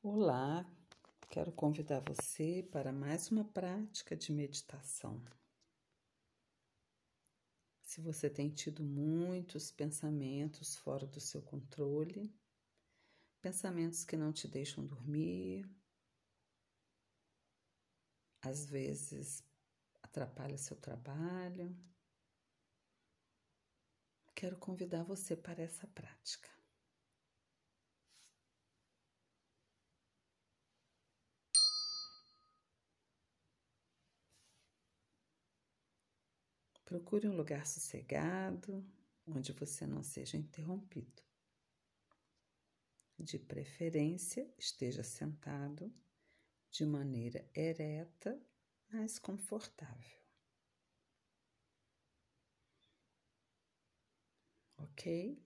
Olá, quero convidar você para mais uma prática de meditação. Se você tem tido muitos pensamentos fora do seu controle, pensamentos que não te deixam dormir, às vezes atrapalha seu trabalho, quero convidar você para essa prática. Procure um lugar sossegado, onde você não seja interrompido. De preferência, esteja sentado de maneira ereta, mas confortável. Ok?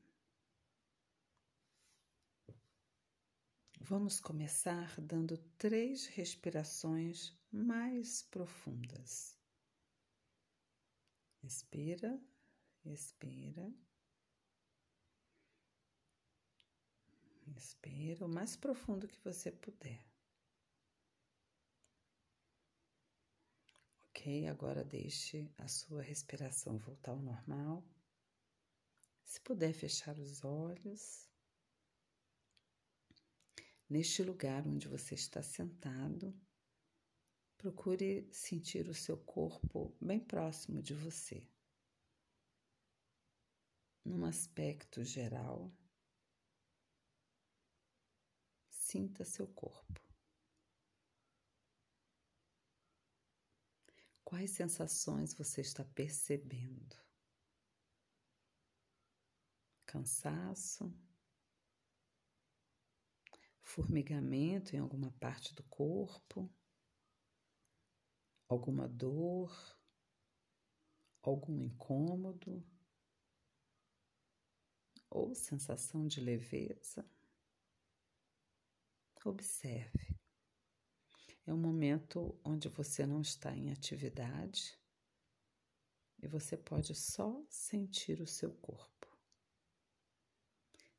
Vamos começar dando três respirações mais profundas. Respira, respira. Respira o mais profundo que você puder. Ok, agora deixe a sua respiração voltar ao normal. Se puder fechar os olhos. Neste lugar onde você está sentado, Procure sentir o seu corpo bem próximo de você. Num aspecto geral, sinta seu corpo. Quais sensações você está percebendo? Cansaço? Formigamento em alguma parte do corpo? Alguma dor, algum incômodo ou sensação de leveza. Observe. É um momento onde você não está em atividade e você pode só sentir o seu corpo.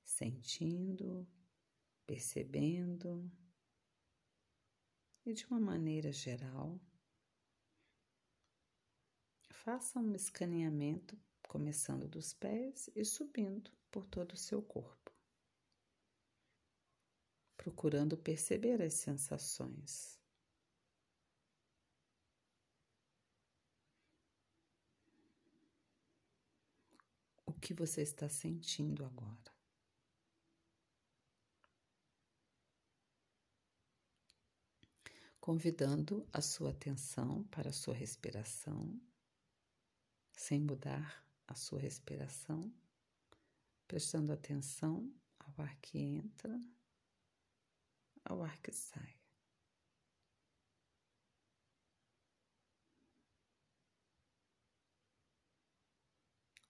Sentindo, percebendo e de uma maneira geral Faça um escaneamento começando dos pés e subindo por todo o seu corpo, procurando perceber as sensações. O que você está sentindo agora? Convidando a sua atenção para a sua respiração sem mudar a sua respiração, prestando atenção ao ar que entra, ao ar que sai.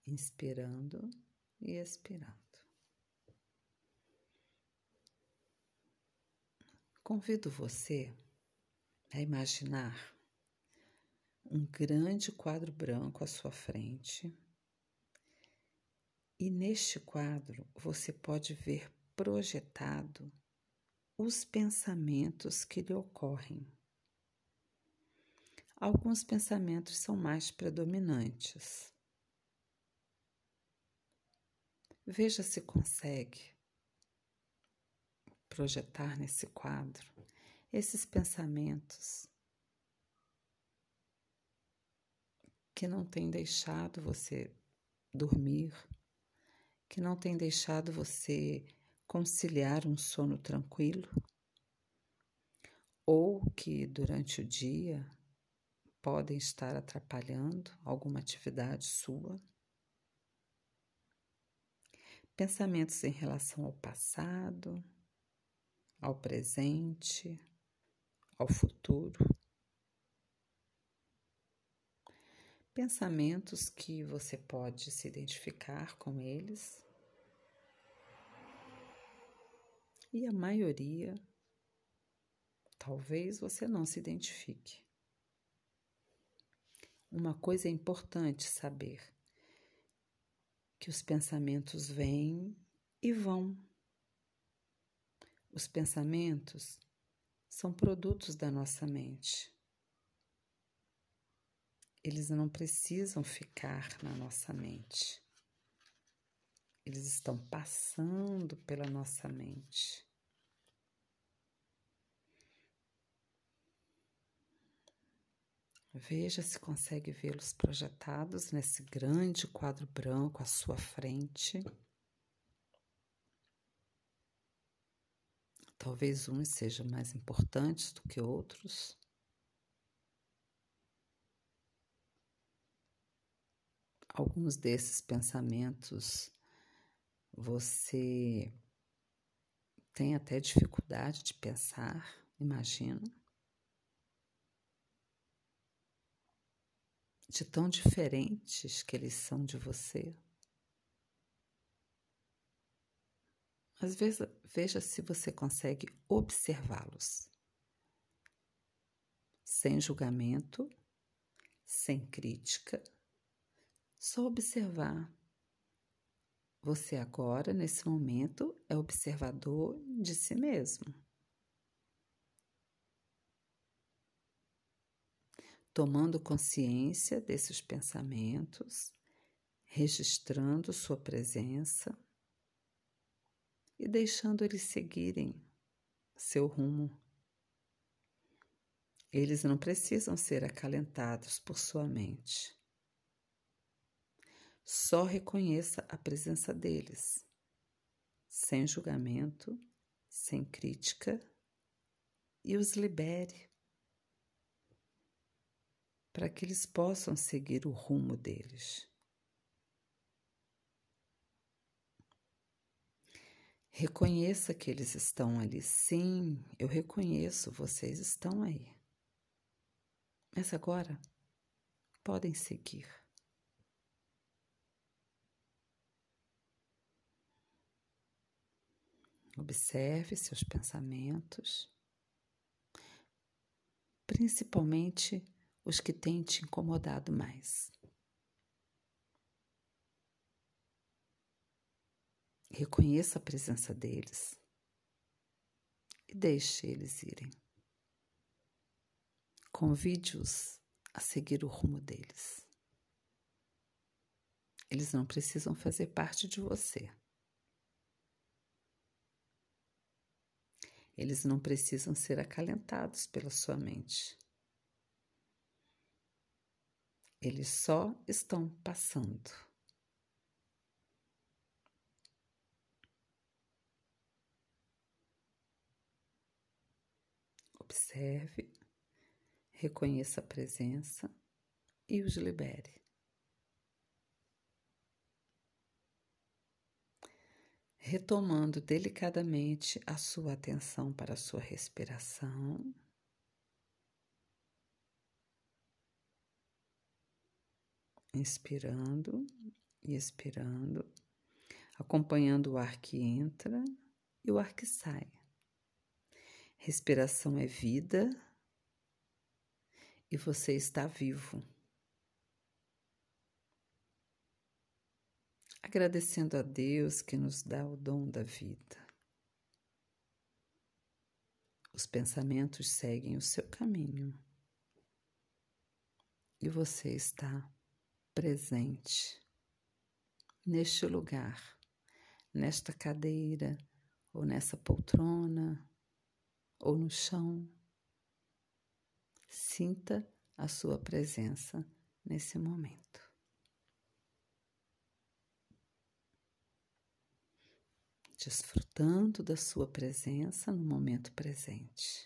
Inspirando e expirando. Convido você a imaginar um grande quadro branco à sua frente. E neste quadro você pode ver projetado os pensamentos que lhe ocorrem. Alguns pensamentos são mais predominantes. Veja se consegue projetar nesse quadro esses pensamentos que não tem deixado você dormir, que não tem deixado você conciliar um sono tranquilo, ou que durante o dia podem estar atrapalhando alguma atividade sua. Pensamentos em relação ao passado, ao presente, ao futuro. Pensamentos que você pode se identificar com eles. E a maioria, talvez você não se identifique. Uma coisa é importante saber: que os pensamentos vêm e vão. Os pensamentos são produtos da nossa mente. Eles não precisam ficar na nossa mente. Eles estão passando pela nossa mente. Veja se consegue vê-los projetados nesse grande quadro branco à sua frente. Talvez uns sejam mais importantes do que outros. Alguns desses pensamentos você tem até dificuldade de pensar, imagino. De tão diferentes que eles são de você. Mas veja, veja se você consegue observá-los. Sem julgamento, sem crítica, só observar. Você agora, nesse momento, é observador de si mesmo. Tomando consciência desses pensamentos, registrando sua presença e deixando eles seguirem seu rumo. Eles não precisam ser acalentados por sua mente. Só reconheça a presença deles, sem julgamento, sem crítica, e os libere para que eles possam seguir o rumo deles. Reconheça que eles estão ali. Sim, eu reconheço, vocês estão aí. Mas agora podem seguir. Observe seus pensamentos, principalmente os que têm te incomodado mais. Reconheça a presença deles e deixe eles irem. Convide-os a seguir o rumo deles. Eles não precisam fazer parte de você. Eles não precisam ser acalentados pela sua mente. Eles só estão passando. Observe, reconheça a presença e os libere. Retomando delicadamente a sua atenção para a sua respiração. Inspirando e expirando, acompanhando o ar que entra e o ar que sai. Respiração é vida e você está vivo. Agradecendo a Deus que nos dá o dom da vida. Os pensamentos seguem o seu caminho e você está presente neste lugar, nesta cadeira ou nessa poltrona ou no chão. Sinta a sua presença nesse momento. Desfrutando da sua presença no momento presente.